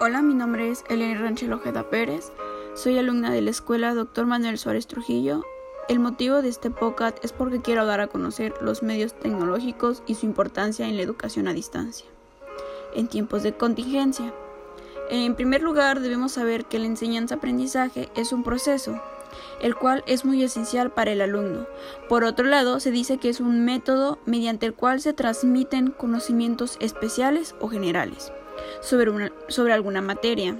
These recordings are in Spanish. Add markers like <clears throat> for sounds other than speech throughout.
Hola, mi nombre es Elena Ranchel Ojeda Pérez. Soy alumna de la escuela Dr. Manuel Suárez Trujillo. El motivo de este podcast es porque quiero dar a conocer los medios tecnológicos y su importancia en la educación a distancia, en tiempos de contingencia. En primer lugar, debemos saber que la enseñanza-aprendizaje es un proceso, el cual es muy esencial para el alumno. Por otro lado, se dice que es un método mediante el cual se transmiten conocimientos especiales o generales sobre, sobre alguna materia.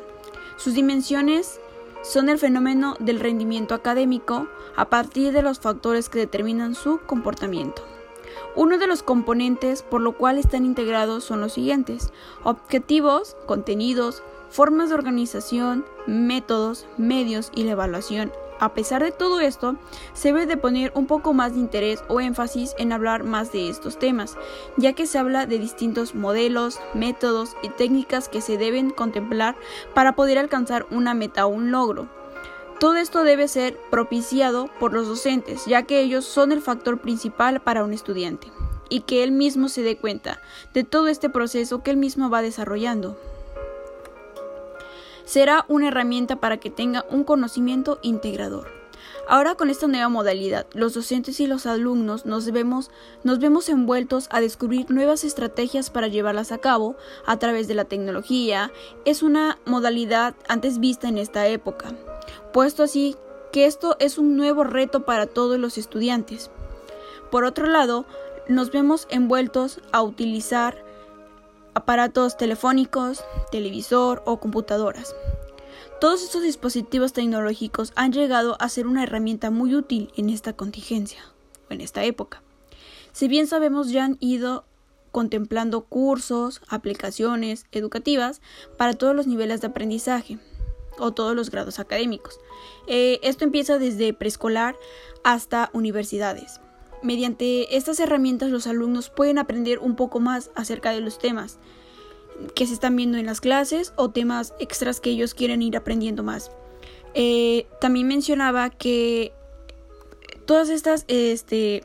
Sus dimensiones son el fenómeno del rendimiento académico a partir de los factores que determinan su comportamiento. Uno de los componentes por lo cual están integrados son los siguientes: objetivos, contenidos, formas de organización, métodos, medios y la evaluación a pesar de todo esto, se debe de poner un poco más de interés o énfasis en hablar más de estos temas, ya que se habla de distintos modelos, métodos y técnicas que se deben contemplar para poder alcanzar una meta o un logro. Todo esto debe ser propiciado por los docentes, ya que ellos son el factor principal para un estudiante, y que él mismo se dé cuenta de todo este proceso que él mismo va desarrollando será una herramienta para que tenga un conocimiento integrador. Ahora con esta nueva modalidad, los docentes y los alumnos nos vemos, nos vemos envueltos a descubrir nuevas estrategias para llevarlas a cabo a través de la tecnología. Es una modalidad antes vista en esta época, puesto así que esto es un nuevo reto para todos los estudiantes. Por otro lado, nos vemos envueltos a utilizar aparatos telefónicos, televisor o computadoras. Todos estos dispositivos tecnológicos han llegado a ser una herramienta muy útil en esta contingencia, o en esta época. Si bien sabemos ya han ido contemplando cursos, aplicaciones educativas para todos los niveles de aprendizaje o todos los grados académicos. Eh, esto empieza desde preescolar hasta universidades. Mediante estas herramientas los alumnos pueden aprender un poco más acerca de los temas que se están viendo en las clases o temas extras que ellos quieren ir aprendiendo más. Eh, también mencionaba que todas estas este,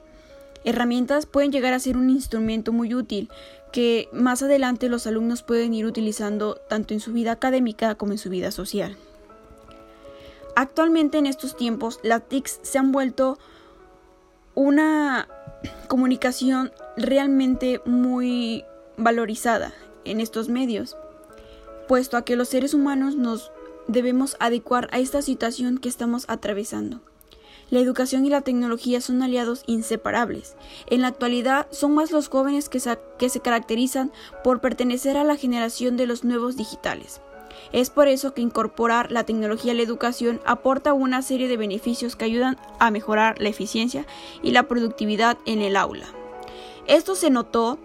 herramientas pueden llegar a ser un instrumento muy útil que más adelante los alumnos pueden ir utilizando tanto en su vida académica como en su vida social. Actualmente en estos tiempos las TICs se han vuelto una comunicación realmente muy valorizada en estos medios, puesto a que los seres humanos nos debemos adecuar a esta situación que estamos atravesando. La educación y la tecnología son aliados inseparables. En la actualidad son más los jóvenes que, que se caracterizan por pertenecer a la generación de los nuevos digitales. Es por eso que incorporar la tecnología a la educación aporta una serie de beneficios que ayudan a mejorar la eficiencia y la productividad en el aula. Esto se notó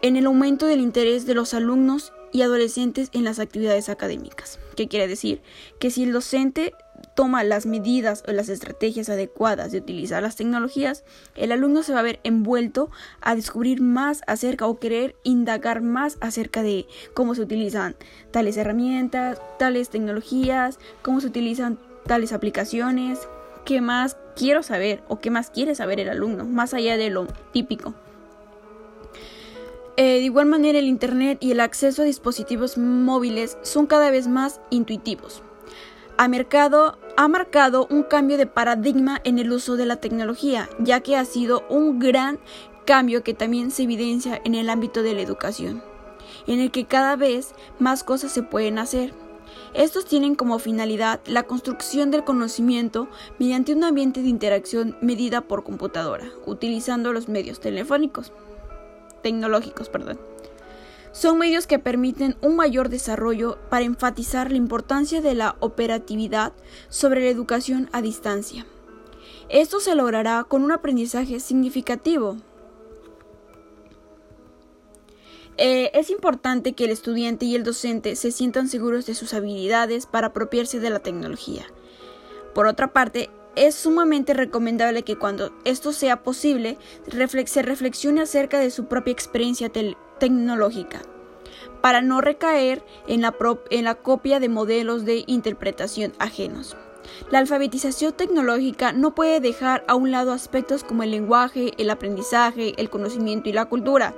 en el aumento del interés de los alumnos y adolescentes en las actividades académicas. ¿Qué quiere decir? Que si el docente toma las medidas o las estrategias adecuadas de utilizar las tecnologías, el alumno se va a ver envuelto a descubrir más acerca o querer indagar más acerca de cómo se utilizan tales herramientas, tales tecnologías, cómo se utilizan tales aplicaciones, qué más quiero saber o qué más quiere saber el alumno, más allá de lo típico. Eh, de igual manera, el Internet y el acceso a dispositivos móviles son cada vez más intuitivos. Ha, mercado, ha marcado un cambio de paradigma en el uso de la tecnología, ya que ha sido un gran cambio que también se evidencia en el ámbito de la educación, en el que cada vez más cosas se pueden hacer. Estos tienen como finalidad la construcción del conocimiento mediante un ambiente de interacción medida por computadora, utilizando los medios telefónicos tecnológicos, perdón. Son medios que permiten un mayor desarrollo para enfatizar la importancia de la operatividad sobre la educación a distancia. Esto se logrará con un aprendizaje significativo. Eh, es importante que el estudiante y el docente se sientan seguros de sus habilidades para apropiarse de la tecnología. Por otra parte, es sumamente recomendable que cuando esto sea posible se reflexione acerca de su propia experiencia tecnológica, para no recaer en la, copia de modelos de interpretación ajenos. La alfabetización tecnológica no puede dejar a un lado aspectos como el lenguaje, el aprendizaje, el conocimiento y la cultura.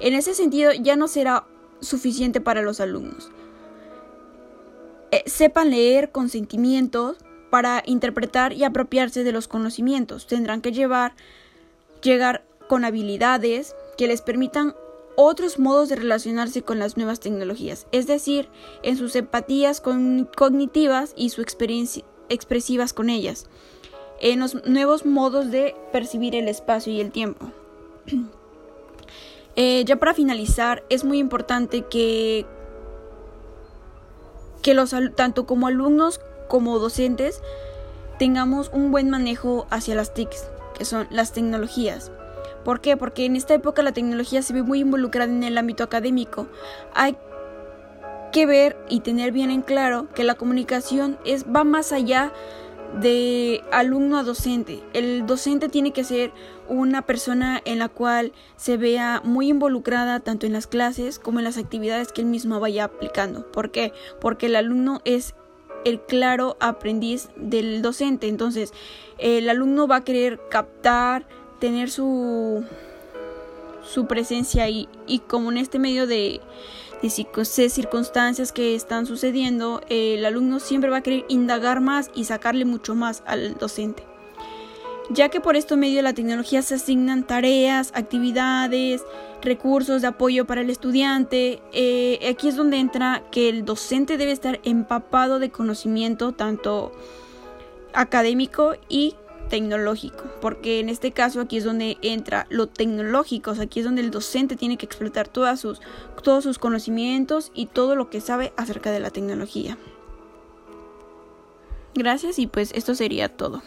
En ese sentido ya no será suficiente para los alumnos. eh, sepan leer con sentimientos para interpretar y apropiarse de los conocimientos. Tendrán que llevar, llegar con habilidades que les permitan otros modos de relacionarse con las nuevas tecnologías, es decir, en sus empatías cognitivas y sus experiencias expresivas con ellas, en los nuevos modos de percibir el espacio y el tiempo. <clears throat> Eh, ya para finalizar, es muy importante que, que los, tanto como alumnos como docentes tengamos un buen manejo hacia las TICs, que son las tecnologías. ¿Por qué? Porque en esta época la tecnología se ve muy involucrada en el ámbito académico. Hay que ver y tener bien en claro que la comunicación es, va más allá de alumno a docente. El docente tiene que ser una persona en la cual se vea muy involucrada tanto en las clases como en las actividades que él mismo vaya aplicando. ¿Por qué? Porque el alumno es el claro aprendiz del docente. Entonces, el alumno va a querer captar, tener su, su presencia ahí. Y como en este medio de, de circunstancias que están sucediendo, el alumno siempre va a querer indagar más y sacarle mucho más al docente. Ya que por este medio de la tecnología se asignan tareas, actividades, recursos de apoyo para el estudiante, eh, aquí es donde entra que el docente debe estar empapado de conocimiento tanto académico y tecnológico, porque en este caso aquí es donde entra lo tecnológico, aquí es donde el docente tiene que explotar todas sus, todos sus conocimientos y todo lo que sabe acerca de la tecnología. Gracias y pues esto sería todo.